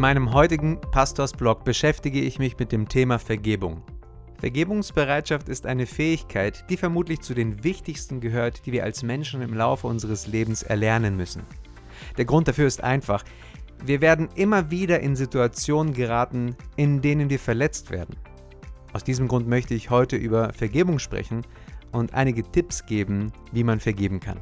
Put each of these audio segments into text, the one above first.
meinem heutigen Pastorsblog beschäftige ich mich mit dem Thema Vergebung. Vergebungsbereitschaft ist eine Fähigkeit, die vermutlich zu den wichtigsten gehört, die wir als Menschen im Laufe unseres Lebens erlernen müssen. Der Grund dafür ist einfach. Wir werden immer wieder in Situationen geraten, in denen wir verletzt werden. Aus diesem Grund möchte ich heute über Vergebung sprechen und einige Tipps geben, wie man vergeben kann.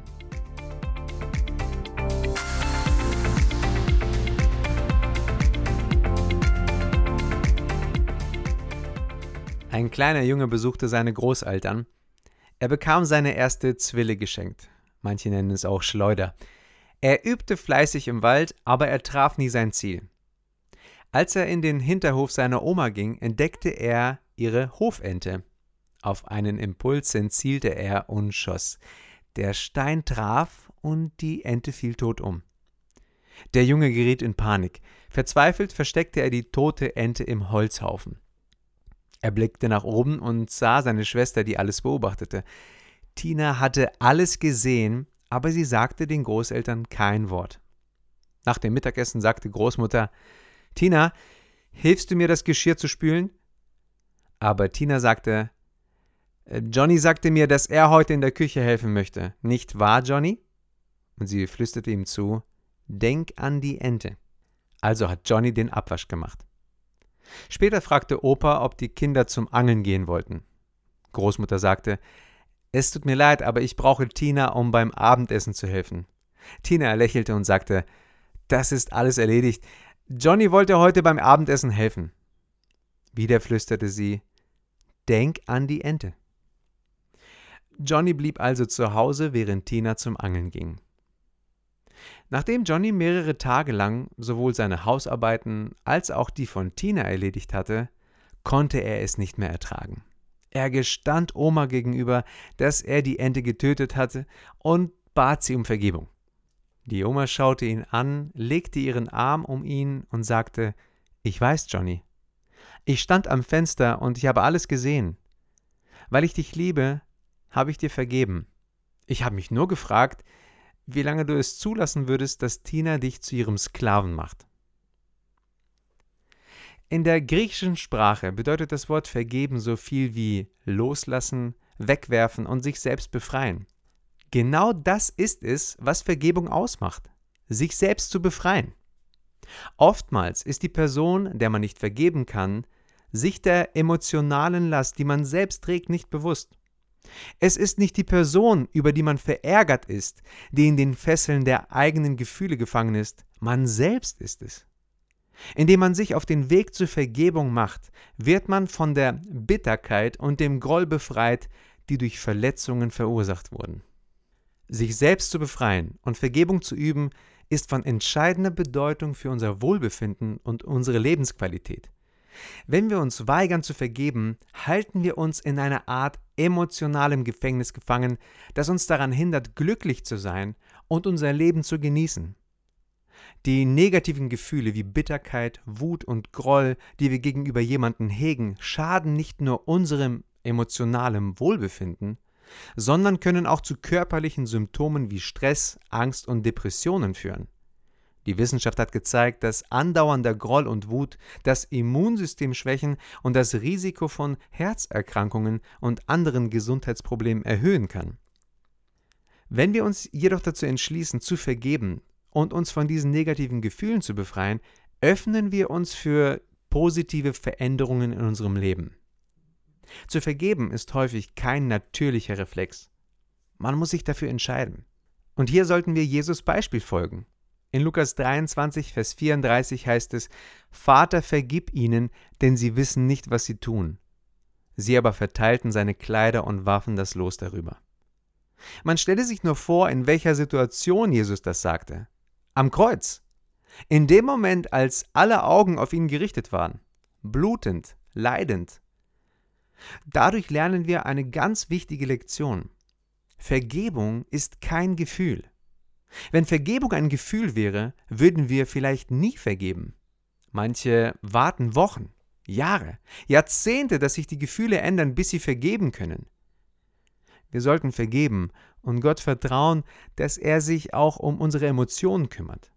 Ein kleiner Junge besuchte seine Großeltern. Er bekam seine erste Zwille geschenkt. Manche nennen es auch Schleuder. Er übte fleißig im Wald, aber er traf nie sein Ziel. Als er in den Hinterhof seiner Oma ging, entdeckte er ihre Hofente. Auf einen Impuls entzielte er und schoss. Der Stein traf und die Ente fiel tot um. Der Junge geriet in Panik. Verzweifelt versteckte er die tote Ente im Holzhaufen. Er blickte nach oben und sah seine Schwester, die alles beobachtete. Tina hatte alles gesehen, aber sie sagte den Großeltern kein Wort. Nach dem Mittagessen sagte Großmutter Tina, hilfst du mir das Geschirr zu spülen? Aber Tina sagte äh, Johnny sagte mir, dass er heute in der Küche helfen möchte. Nicht wahr, Johnny? Und sie flüsterte ihm zu Denk an die Ente. Also hat Johnny den Abwasch gemacht. Später fragte Opa, ob die Kinder zum Angeln gehen wollten. Großmutter sagte, es tut mir leid, aber ich brauche Tina, um beim Abendessen zu helfen. Tina lächelte und sagte, das ist alles erledigt. Johnny wollte heute beim Abendessen helfen. Wieder flüsterte sie, denk an die Ente. Johnny blieb also zu Hause, während Tina zum Angeln ging. Nachdem Johnny mehrere Tage lang sowohl seine Hausarbeiten als auch die von Tina erledigt hatte, konnte er es nicht mehr ertragen. Er gestand Oma gegenüber, dass er die Ente getötet hatte und bat sie um Vergebung. Die Oma schaute ihn an, legte ihren Arm um ihn und sagte Ich weiß, Johnny. Ich stand am Fenster und ich habe alles gesehen. Weil ich dich liebe, habe ich dir vergeben. Ich habe mich nur gefragt, wie lange du es zulassen würdest, dass Tina dich zu ihrem Sklaven macht. In der griechischen Sprache bedeutet das Wort vergeben so viel wie loslassen, wegwerfen und sich selbst befreien. Genau das ist es, was Vergebung ausmacht, sich selbst zu befreien. Oftmals ist die Person, der man nicht vergeben kann, sich der emotionalen Last, die man selbst trägt, nicht bewusst. Es ist nicht die Person, über die man verärgert ist, die in den Fesseln der eigenen Gefühle gefangen ist, man selbst ist es. Indem man sich auf den Weg zur Vergebung macht, wird man von der Bitterkeit und dem Groll befreit, die durch Verletzungen verursacht wurden. Sich selbst zu befreien und Vergebung zu üben, ist von entscheidender Bedeutung für unser Wohlbefinden und unsere Lebensqualität. Wenn wir uns weigern zu vergeben, halten wir uns in einer Art emotionalem Gefängnis gefangen, das uns daran hindert, glücklich zu sein und unser Leben zu genießen. Die negativen Gefühle wie Bitterkeit, Wut und Groll, die wir gegenüber jemandem hegen, schaden nicht nur unserem emotionalem Wohlbefinden, sondern können auch zu körperlichen Symptomen wie Stress, Angst und Depressionen führen. Die Wissenschaft hat gezeigt, dass andauernder Groll und Wut das Immunsystem schwächen und das Risiko von Herzerkrankungen und anderen Gesundheitsproblemen erhöhen kann. Wenn wir uns jedoch dazu entschließen, zu vergeben und uns von diesen negativen Gefühlen zu befreien, öffnen wir uns für positive Veränderungen in unserem Leben. Zu vergeben ist häufig kein natürlicher Reflex. Man muss sich dafür entscheiden. Und hier sollten wir Jesus Beispiel folgen. In Lukas 23, Vers 34 heißt es, Vater, vergib ihnen, denn sie wissen nicht, was sie tun. Sie aber verteilten seine Kleider und warfen das Los darüber. Man stelle sich nur vor, in welcher Situation Jesus das sagte. Am Kreuz. In dem Moment, als alle Augen auf ihn gerichtet waren. Blutend, leidend. Dadurch lernen wir eine ganz wichtige Lektion. Vergebung ist kein Gefühl. Wenn Vergebung ein Gefühl wäre, würden wir vielleicht nie vergeben. Manche warten Wochen, Jahre, Jahrzehnte, dass sich die Gefühle ändern, bis sie vergeben können. Wir sollten vergeben und Gott vertrauen, dass er sich auch um unsere Emotionen kümmert.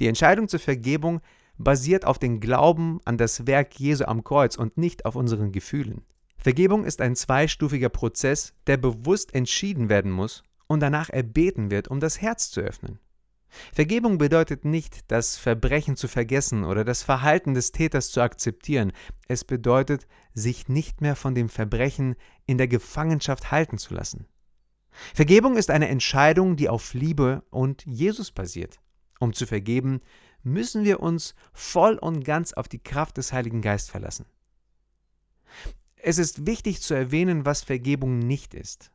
Die Entscheidung zur Vergebung basiert auf dem Glauben an das Werk Jesu am Kreuz und nicht auf unseren Gefühlen. Vergebung ist ein zweistufiger Prozess, der bewusst entschieden werden muss und danach erbeten wird, um das Herz zu öffnen. Vergebung bedeutet nicht, das Verbrechen zu vergessen oder das Verhalten des Täters zu akzeptieren. Es bedeutet, sich nicht mehr von dem Verbrechen in der Gefangenschaft halten zu lassen. Vergebung ist eine Entscheidung, die auf Liebe und Jesus basiert. Um zu vergeben, müssen wir uns voll und ganz auf die Kraft des Heiligen Geistes verlassen. Es ist wichtig zu erwähnen, was Vergebung nicht ist.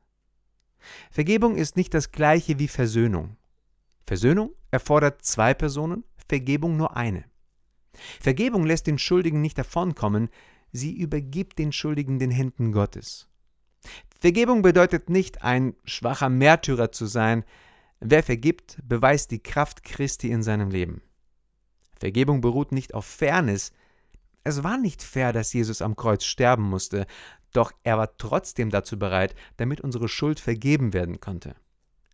Vergebung ist nicht das gleiche wie Versöhnung. Versöhnung erfordert zwei Personen, Vergebung nur eine. Vergebung lässt den Schuldigen nicht davonkommen, sie übergibt den Schuldigen den Händen Gottes. Vergebung bedeutet nicht, ein schwacher Märtyrer zu sein. Wer vergibt, beweist die Kraft Christi in seinem Leben. Vergebung beruht nicht auf Fairness. Es war nicht fair, dass Jesus am Kreuz sterben musste, doch er war trotzdem dazu bereit, damit unsere Schuld vergeben werden konnte.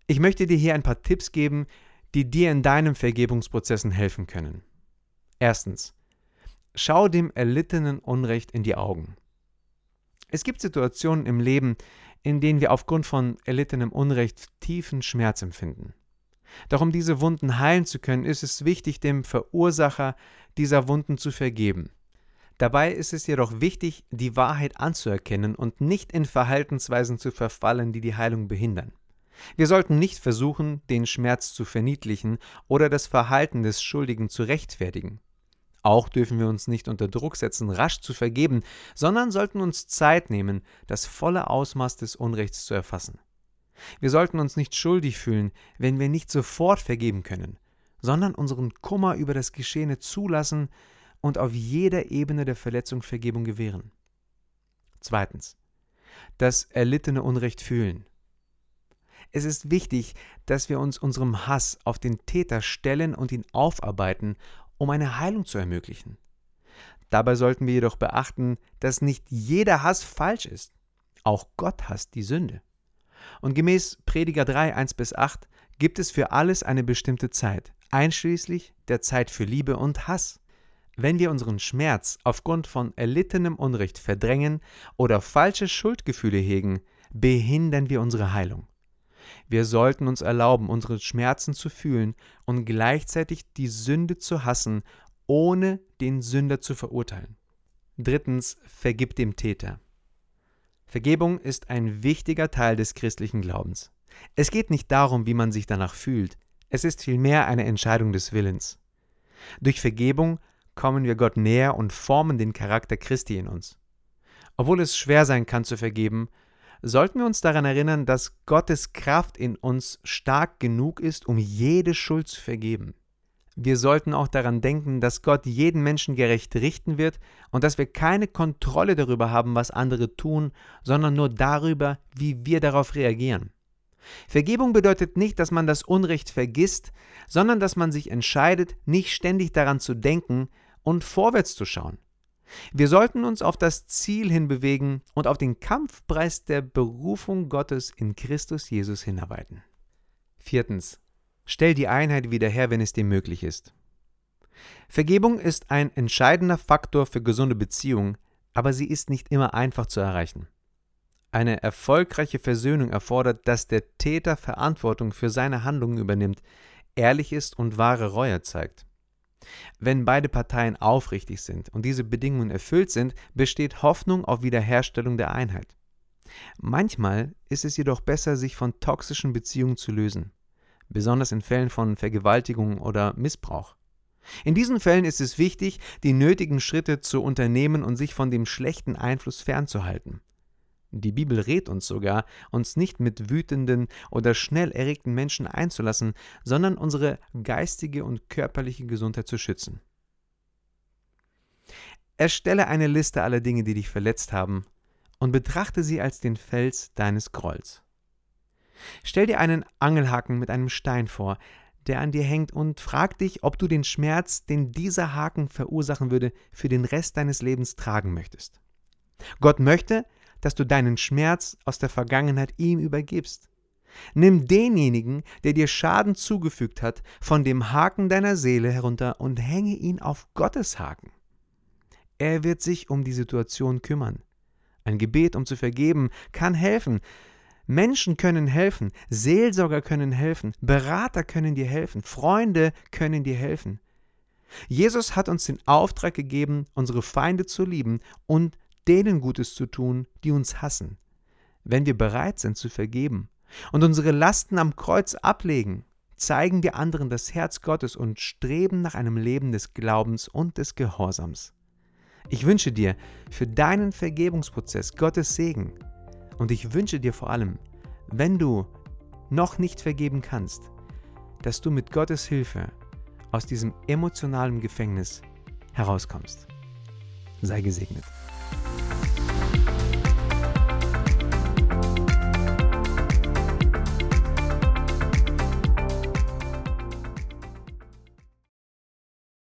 Ich möchte dir hier ein paar Tipps geben, die dir in deinen Vergebungsprozessen helfen können. Erstens. Schau dem erlittenen Unrecht in die Augen. Es gibt Situationen im Leben, in denen wir aufgrund von erlittenem Unrecht tiefen Schmerz empfinden. Doch um diese Wunden heilen zu können, ist es wichtig, dem Verursacher dieser Wunden zu vergeben. Dabei ist es jedoch wichtig, die Wahrheit anzuerkennen und nicht in Verhaltensweisen zu verfallen, die die Heilung behindern. Wir sollten nicht versuchen, den Schmerz zu verniedlichen oder das Verhalten des Schuldigen zu rechtfertigen. Auch dürfen wir uns nicht unter Druck setzen, rasch zu vergeben, sondern sollten uns Zeit nehmen, das volle Ausmaß des Unrechts zu erfassen. Wir sollten uns nicht schuldig fühlen, wenn wir nicht sofort vergeben können, sondern unseren Kummer über das Geschehene zulassen und auf jeder Ebene der Verletzung Vergebung gewähren. Zweitens. Das erlittene Unrecht fühlen. Es ist wichtig, dass wir uns unserem Hass auf den Täter stellen und ihn aufarbeiten, um eine Heilung zu ermöglichen. Dabei sollten wir jedoch beachten, dass nicht jeder Hass falsch ist. Auch Gott hasst die Sünde. Und gemäß Prediger 3, 1 bis 8 gibt es für alles eine bestimmte Zeit, einschließlich der Zeit für Liebe und Hass. Wenn wir unseren Schmerz aufgrund von erlittenem Unrecht verdrängen oder falsche Schuldgefühle hegen, behindern wir unsere Heilung. Wir sollten uns erlauben, unsere Schmerzen zu fühlen und gleichzeitig die Sünde zu hassen, ohne den Sünder zu verurteilen. Drittens, vergib dem Täter. Vergebung ist ein wichtiger Teil des christlichen Glaubens. Es geht nicht darum, wie man sich danach fühlt, es ist vielmehr eine Entscheidung des Willens. Durch Vergebung kommen wir Gott näher und formen den Charakter Christi in uns. Obwohl es schwer sein kann zu vergeben, sollten wir uns daran erinnern, dass Gottes Kraft in uns stark genug ist, um jede Schuld zu vergeben. Wir sollten auch daran denken, dass Gott jeden Menschen gerecht richten wird und dass wir keine Kontrolle darüber haben, was andere tun, sondern nur darüber, wie wir darauf reagieren. Vergebung bedeutet nicht, dass man das Unrecht vergisst, sondern dass man sich entscheidet, nicht ständig daran zu denken und vorwärts zu schauen. Wir sollten uns auf das Ziel hinbewegen und auf den Kampfpreis der Berufung Gottes in Christus Jesus hinarbeiten. Viertens. Stell die Einheit wieder her, wenn es dir möglich ist. Vergebung ist ein entscheidender Faktor für gesunde Beziehungen, aber sie ist nicht immer einfach zu erreichen. Eine erfolgreiche Versöhnung erfordert, dass der Täter Verantwortung für seine Handlungen übernimmt, ehrlich ist und wahre Reue zeigt. Wenn beide Parteien aufrichtig sind und diese Bedingungen erfüllt sind, besteht Hoffnung auf Wiederherstellung der Einheit. Manchmal ist es jedoch besser, sich von toxischen Beziehungen zu lösen, besonders in Fällen von Vergewaltigung oder Missbrauch. In diesen Fällen ist es wichtig, die nötigen Schritte zu unternehmen und sich von dem schlechten Einfluss fernzuhalten. Die Bibel rät uns sogar, uns nicht mit wütenden oder schnell erregten Menschen einzulassen, sondern unsere geistige und körperliche Gesundheit zu schützen. Erstelle eine Liste aller Dinge, die dich verletzt haben, und betrachte sie als den Fels deines Grolls. Stell dir einen Angelhaken mit einem Stein vor, der an dir hängt, und frag dich, ob du den Schmerz, den dieser Haken verursachen würde, für den Rest deines Lebens tragen möchtest. Gott möchte, dass du deinen Schmerz aus der Vergangenheit ihm übergibst. Nimm denjenigen, der dir Schaden zugefügt hat, von dem Haken deiner Seele herunter und hänge ihn auf Gottes Haken. Er wird sich um die Situation kümmern. Ein Gebet, um zu vergeben, kann helfen. Menschen können helfen, Seelsorger können helfen, Berater können dir helfen, Freunde können dir helfen. Jesus hat uns den Auftrag gegeben, unsere Feinde zu lieben und denen Gutes zu tun, die uns hassen. Wenn wir bereit sind zu vergeben und unsere Lasten am Kreuz ablegen, zeigen wir anderen das Herz Gottes und streben nach einem Leben des Glaubens und des Gehorsams. Ich wünsche dir für deinen Vergebungsprozess Gottes Segen und ich wünsche dir vor allem, wenn du noch nicht vergeben kannst, dass du mit Gottes Hilfe aus diesem emotionalen Gefängnis herauskommst. Sei gesegnet.